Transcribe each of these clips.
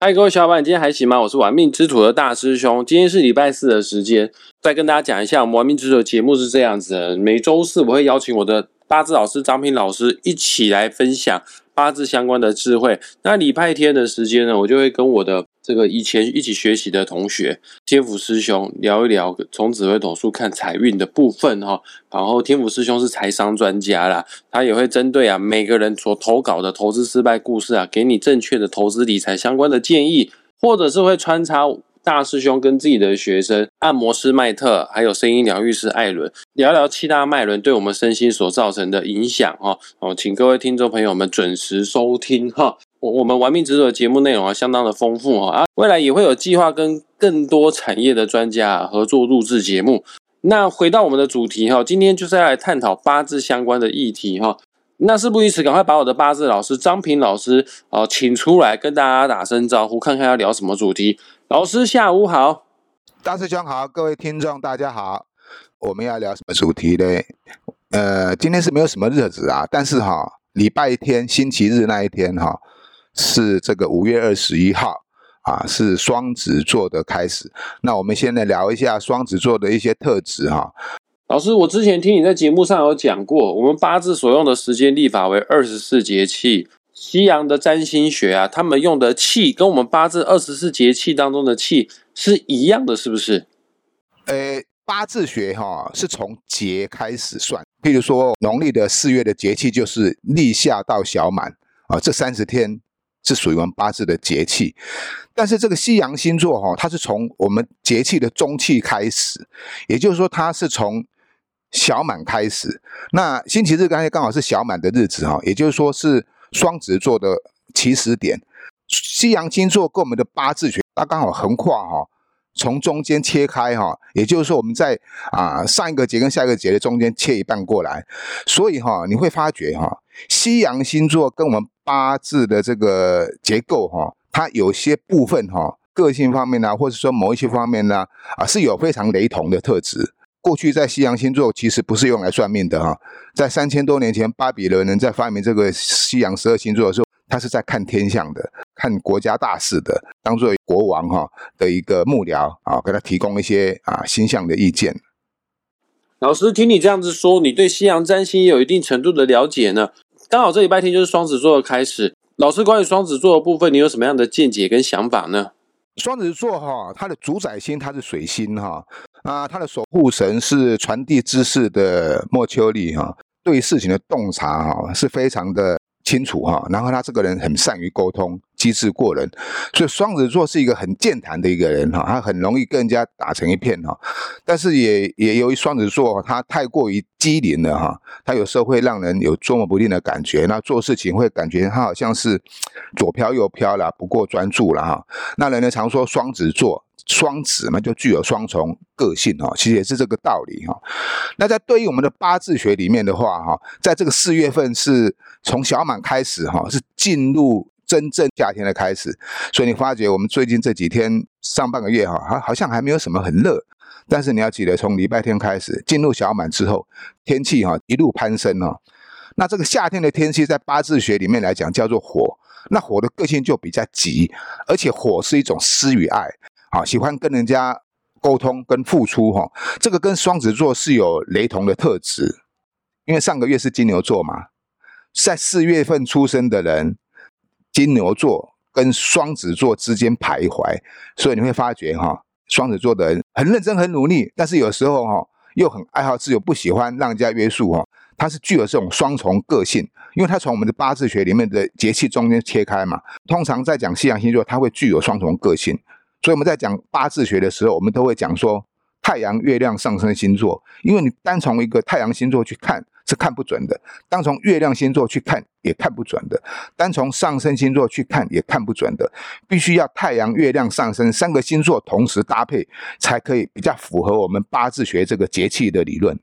嗨，各位小伙伴，今天还行吗？我是玩命之徒的大师兄。今天是礼拜四的时间，再跟大家讲一下，我们玩命之徒的节目是这样子的：每周四我会邀请我的八字老师张平老师一起来分享八字相关的智慧。那礼拜天的时间呢，我就会跟我的这个以前一起学习的同学天府师兄聊一聊从紫微斗数看财运的部分哈。然后天府师兄是财商专家啦，他也会针对啊每个人所投稿的投资失败故事啊，给你正确的投资理财相关的建议，或者是会穿插大师兄跟自己的学生按摩师麦特，还有声音疗愈师艾伦聊聊七大脉轮对我们身心所造成的影响哈。哦，请各位听众朋友们准时收听哈。我我们玩命之徒的节目内容啊，相当的丰富哈啊，未来也会有计划跟更多产业的专家合作录制节目。那回到我们的主题哈，今天就是要来探讨八字相关的议题哈。那事不宜迟，赶快把我的八字老师张平老师哦请出来跟大家打声招呼，看看要聊什么主题。老师下午好，大师兄好，各位听众大家好，我们要聊什么主题呢？呃，今天是没有什么日子啊，但是哈，礼拜天星期日那一天哈。是这个五月二十一号啊，是双子座的开始。那我们先来聊一下双子座的一些特质哈。老师，我之前听你在节目上有讲过，我们八字所用的时间历法为二十四节气。西洋的占星学啊，他们用的气跟我们八字二十四节气当中的气是一样的，是不是？呃，八字学哈是从节开始算，譬如说农历的四月的节气就是立夏到小满啊，这三十天。是属于我们八字的节气，但是这个西洋星座哈，它是从我们节气的中气开始，也就是说它是从小满开始。那星期日刚才刚好是小满的日子哈，也就是说是双子座的起始点。西洋星座跟我们的八字学，它刚好横跨哈，从中间切开哈，也就是说我们在啊上一个节跟下一个节的中间切一半过来，所以哈你会发觉哈，西洋星座跟我们八字的这个结构哈，它有些部分哈，个性方面呢，或者说某一些方面呢，啊，是有非常雷同的特质。过去在西洋星座其实不是用来算命的哈，在三千多年前，巴比伦人在发明这个西洋十二星座的时候，他是在看天象的，看国家大事的，当做国王哈的一个幕僚啊，给他提供一些啊星象的意见。老师，听你这样子说，你对西洋占星也有一定程度的了解呢。刚好这礼拜天就是双子座的开始，老师关于双子座的部分，你有什么样的见解跟想法呢？双子座哈，它的主宰星它是水星哈，啊，它的守护神是传递知识的莫丘利哈，对事情的洞察哈是非常的。清楚哈，然后他这个人很善于沟通，机智过人，所以双子座是一个很健谈的一个人哈，他很容易跟人家打成一片哈。但是也也由于双子座他太过于机灵了哈，他有时候会让人有捉摸不定的感觉，那做事情会感觉他好像是左飘右飘了，不过专注了哈。那人呢常说双子座。双子嘛，就具有双重个性哈，其实也是这个道理哈。那在对于我们的八字学里面的话哈，在这个四月份是从小满开始哈，是进入真正夏天的开始。所以你发觉我们最近这几天上半个月哈，好好像还没有什么很热，但是你要记得，从礼拜天开始进入小满之后，天气哈一路攀升哈。那这个夏天的天气在八字学里面来讲叫做火，那火的个性就比较急，而且火是一种思与爱。好，喜欢跟人家沟通跟付出哈，这个跟双子座是有雷同的特质，因为上个月是金牛座嘛，在四月份出生的人，金牛座跟双子座之间徘徊，所以你会发觉哈，双子座的人很认真很努力，但是有时候哈又很爱好自由，不喜欢让人家约束哈，他是具有这种双重个性，因为他从我们的八字学里面的节气中间切开嘛，通常在讲西洋星座，他会具有双重个性。所以我们在讲八字学的时候，我们都会讲说太阳、月亮、上升星座，因为你单从一个太阳星座去看是看不准的，单从月亮星座去看也看不准的，单从上升星座去看也看不准的，必须要太阳、月亮、上升三个星座同时搭配，才可以比较符合我们八字学这个节气的理论。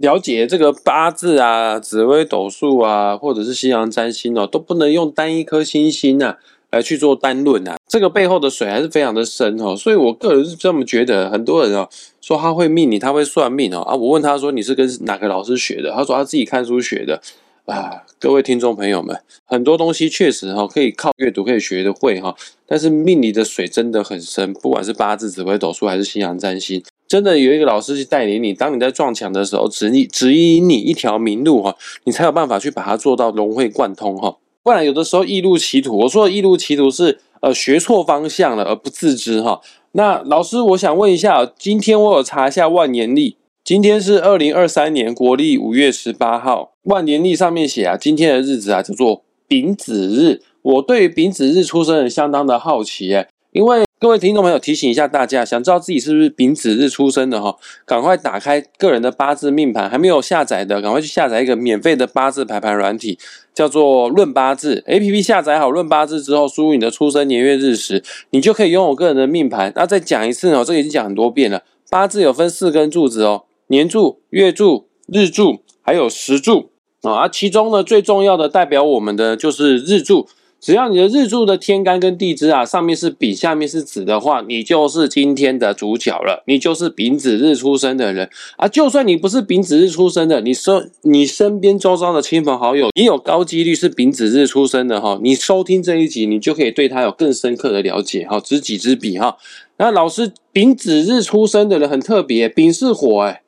了解这个八字啊、紫微斗数啊，或者是西洋占星哦，都不能用单一颗星星啊。来去做单论啊，这个背后的水还是非常的深哦，所以我个人是这么觉得。很多人哦说他会命你，他会算命哦啊，我问他说你是跟哪个老师学的？他说他自己看书学的啊，各位听众朋友们，很多东西确实哈可以靠阅读可以学得会哈，但是命理的水真的很深，不管是八字、紫微斗数还是西洋占星，真的有一个老师去带领你，当你在撞墙的时候，指你指引你一条明路哈，你才有办法去把它做到融会贯通哈，不然有的时候易入歧途。我说的易路歧途是呃学错方向了而不自知哈。那老师，我想问一下，今天我有查一下万年历。今天是二零二三年国历五月十八号，万年历上面写啊，今天的日子啊叫做丙子日。我对于丙子日出生人相当的好奇哎，因为各位听众朋友提醒一下大家，想知道自己是不是丙子日出生的哈，赶快打开个人的八字命盘，还没有下载的，赶快去下载一个免费的八字排盘软体，叫做论八字 A P P。下载好论八字之后，输入你的出生年月日时，你就可以拥有个人的命盘。那再讲一次哦，这个已经讲很多遍了，八字有分四根柱子哦。年柱、月柱、日柱，还有时柱啊，其中呢最重要的代表我们的就是日柱。只要你的日柱的天干跟地支啊，上面是丙，下面是子的话，你就是今天的主角了，你就是丙子日出生的人啊。就算你不是丙子日出生的，你身你身边周遭的亲朋好友也有高几率是丙子日出生的哈。你收听这一集，你就可以对他有更深刻的了解哈，知己知彼哈。那老师，丙子日出生的人很特别，丙是火哎。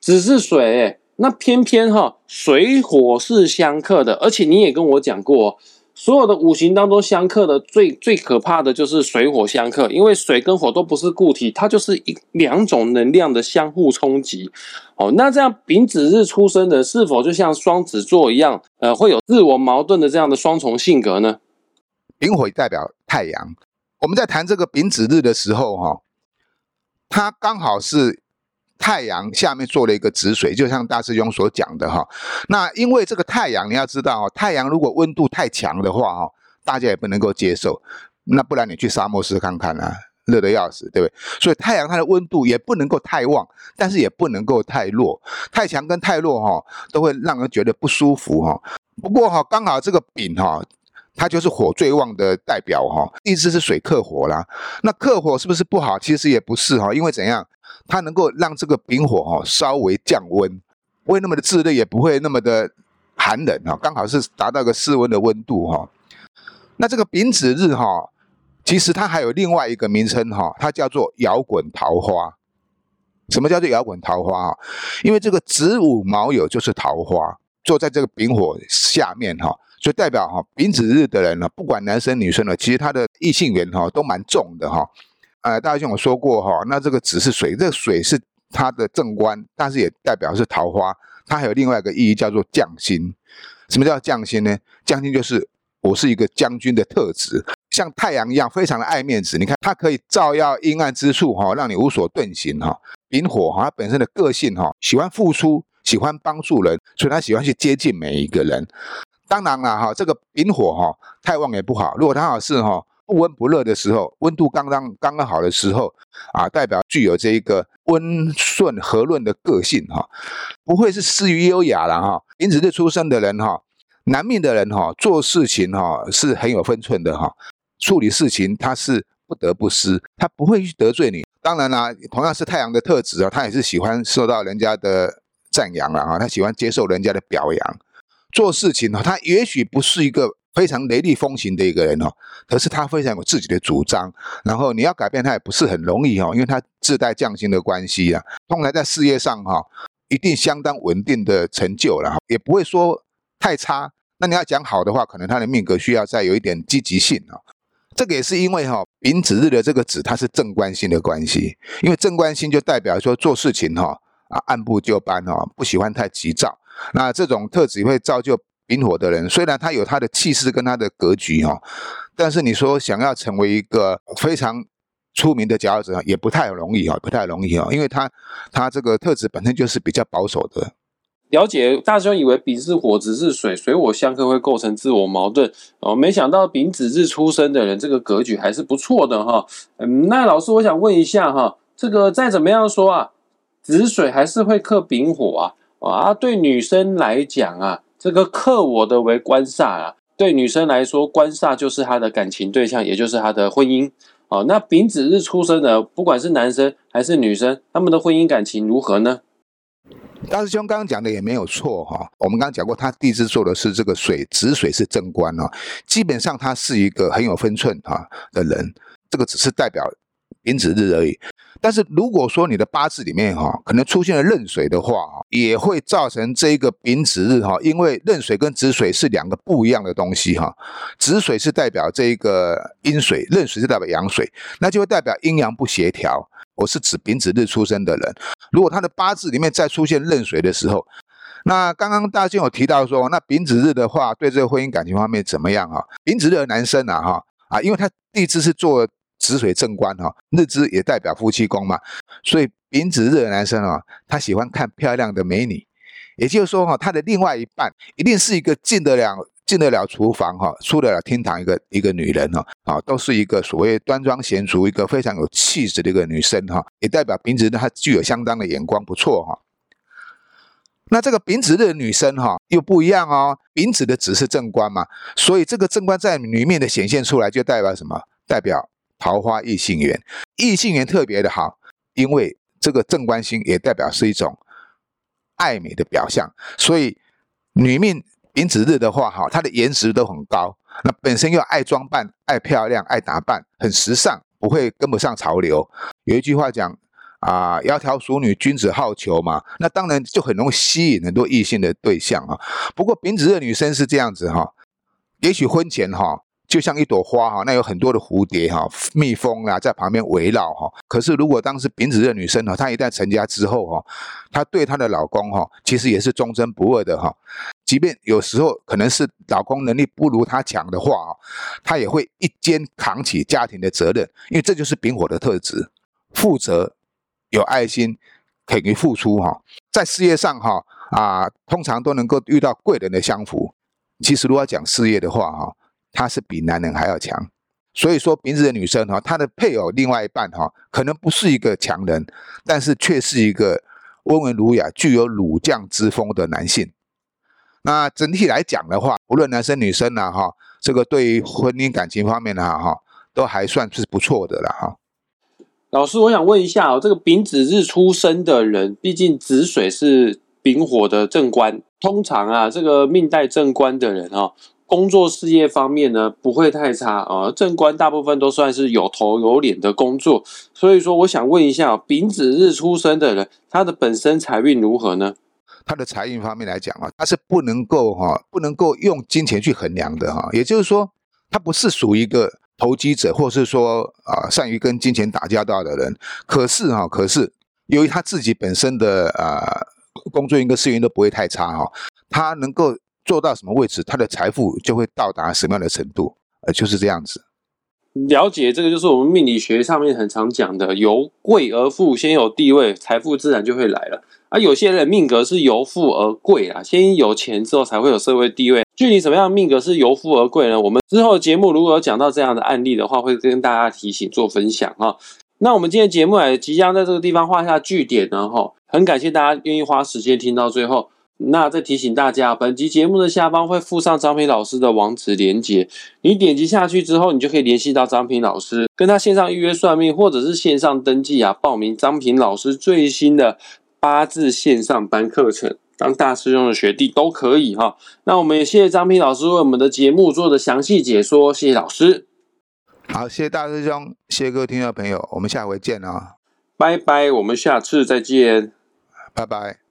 子是水，那偏偏哈水火是相克的，而且你也跟我讲过，所有的五行当中相克的最最可怕的就是水火相克，因为水跟火都不是固体，它就是一两种能量的相互冲击。哦，那这样丙子日出生的，是否就像双子座一样，呃，会有自我矛盾的这样的双重性格呢？丙火代表太阳，我们在谈这个丙子日的时候，哈，它刚好是。太阳下面做了一个止水，就像大师兄所讲的哈。那因为这个太阳，你要知道，太阳如果温度太强的话哈，大家也不能够接受。那不然你去沙漠试看看啊，热得要死，对不对？所以太阳它的温度也不能够太旺，但是也不能够太弱。太强跟太弱哈，都会让人觉得不舒服哈。不过哈，刚好这个丙哈。它就是火最旺的代表哈，意思是水克火啦。那克火是不是不好？其实也不是哈，因为怎样，它能够让这个丙火哈稍微降温，不会那么的炙热，也不会那么的寒冷哈，刚好是达到一个室温的温度哈。那这个丙子日哈，其实它还有另外一个名称哈，它叫做摇滚桃花。什么叫做摇滚桃花啊？因为这个子午卯酉就是桃花，坐在这个丙火下面哈。就代表哈丙子日的人呢，不管男生女生呢，其实他的异性缘哈都蛮重的哈。呃，大家像我说过哈，那这个子是水，这个水是他的正官，但是也代表是桃花。它还有另外一个意义叫做将星。什么叫将星呢？将星就是我是一个将军的特质，像太阳一样非常的爱面子。你看它可以照耀阴暗之处哈，让你无所遁形哈。丙火哈，本身的个性哈，喜欢付出，喜欢帮助人，所以他喜欢去接近每一个人。当然了哈，这个丙火哈太旺也不好。如果他好是哈不温不热的时候，温度刚刚刚刚好的时候啊，代表具有这一个温顺和润的个性哈，不会是失于优雅了哈。丙子日出生的人哈，男命的人哈，做事情哈是很有分寸的哈，处理事情他是不得不失，他不会去得罪你。当然啦，同样是太阳的特质啊，他也是喜欢受到人家的赞扬了哈，他喜欢接受人家的表扬。做事情呢，他也许不是一个非常雷厉风行的一个人哦，可是他非常有自己的主张，然后你要改变他也不是很容易哦，因为他自带匠心的关系啊，通常在事业上哈，一定相当稳定的成就了，也不会说太差。那你要讲好的话，可能他的命格需要再有一点积极性啊。这个也是因为哈，丙子日的这个子，它是正官星的关系，因为正官星就代表说做事情哈啊按部就班哈，不喜欢太急躁。那这种特质会造就丙火的人，虽然他有他的气势跟他的格局哈，但是你说想要成为一个非常出名的佼佼者，也不太容易哦，不太容易哦，因为他他这个特质本身就是比较保守的。了解，大兄以为丙是火，子是水，水火相克会构成自我矛盾哦，没想到丙子日出生的人，这个格局还是不错的哈。嗯，那老师我想问一下哈，这个再怎么样说啊，子水还是会克丙火啊？啊，对女生来讲啊，这个克我的为官煞啊，对女生来说，官煞就是她的感情对象，也就是她的婚姻。哦，那丙子日出生的，不管是男生还是女生，他们的婚姻感情如何呢？大师兄刚刚讲的也没有错哈，我们刚刚讲过，他地支做的是这个水子水是正官哦，基本上他是一个很有分寸哈的人，这个只是代表丙子日而已。但是如果说你的八字里面哈可能出现了壬水的话也会造成这一个丙子日哈，因为壬水跟子水是两个不一样的东西哈，子水是代表这一个阴水，壬水是代表阳水，那就会代表阴阳不协调。我是指丙子日出生的人，如果他的八字里面再出现壬水的时候，那刚刚大家有提到说，那丙子日的话，对这个婚姻感情方面怎么样啊？丙子日的男生啊，哈啊，因为他地支是做子水正官哈，日支也代表夫妻宫嘛，所以丙子日的男生啊，他喜欢看漂亮的美女，也就是说哈，他的另外一半一定是一个进得了。进得了厨房哈，出得了厅堂一个一个女人哈啊，都是一个所谓端庄贤淑、一个非常有气质的一个女生哈，也代表丙子日她具有相当的眼光，不错哈。那这个丙子日的女生哈又不一样哦，丙子的子是正官嘛，所以这个正官在里面的显现出来，就代表什么？代表桃花异性缘，异性缘特别的好，因为这个正官星也代表是一种爱美的表象，所以女命。丙子日的话，哈，她的颜值都很高，那本身又爱装扮、爱漂亮、爱打扮，很时尚，不会跟不上潮流。有一句话讲啊，窈窕淑女，君子好逑嘛，那当然就很容易吸引很多异性的对象啊。不过丙子日女生是这样子哈，也许婚前哈。就像一朵花哈，那有很多的蝴蝶哈、蜜蜂啊在旁边围绕哈。可是如果当时丙子的女生哈，她一旦成家之后哈，她对她的老公哈，其实也是忠贞不二的哈。即便有时候可能是老公能力不如她强的话啊，她也会一肩扛起家庭的责任，因为这就是丙火的特质：负责、有爱心、肯于付出哈。在事业上哈啊，通常都能够遇到贵人的相扶。其实如果讲事业的话哈。她是比男人还要强，所以说丙子的女生哈，她的配偶另外一半哈，可能不是一个强人，但是却是一个温文儒雅、具有儒将之风的男性。那整体来讲的话，无论男生女生呢哈，这个对于婚姻感情方面呢哈，都还算是不错的了哈。老师，我想问一下哦，这个丙子日出生的人，毕竟子水是丙火的正官，通常啊，这个命带正官的人哈。工作事业方面呢，不会太差啊。正官大部分都算是有头有脸的工作，所以说我想问一下，丙子日出生的人，他的本身财运如何呢？他的财运方面来讲啊，他是不能够哈，不能够用金钱去衡量的哈。也就是说，他不是属于一个投机者，或是说啊，善于跟金钱打交道的人。可是哈，可是由于他自己本身的啊工作运跟事业运都不会太差哈，他能够。做到什么位置，他的财富就会到达什么样的程度，呃，就是这样子。了解这个，就是我们命理学上面很常讲的，由贵而富，先有地位，财富自然就会来了。而有些人命格是由富而贵啊，先有钱之后才会有社会地位。具体什么样的命格是由富而贵呢？我们之后节目如果有讲到这样的案例的话，会跟大家提醒做分享哈。那我们今天节目也即将在这个地方画下句点呢哈，很感谢大家愿意花时间听到最后。那再提醒大家，本集节目的下方会附上张平老师的网址连接，你点击下去之后，你就可以联系到张平老师，跟他线上预约算命，或者是线上登记啊，报名张平老师最新的八字线上班课程，当大师兄的学弟都可以哈。那我们也谢谢张平老师为我们的节目做的详细解说，谢谢老师。好，谢谢大师兄，谢谢各位听众朋友，我们下回见啊，拜拜，我们下次再见，拜拜。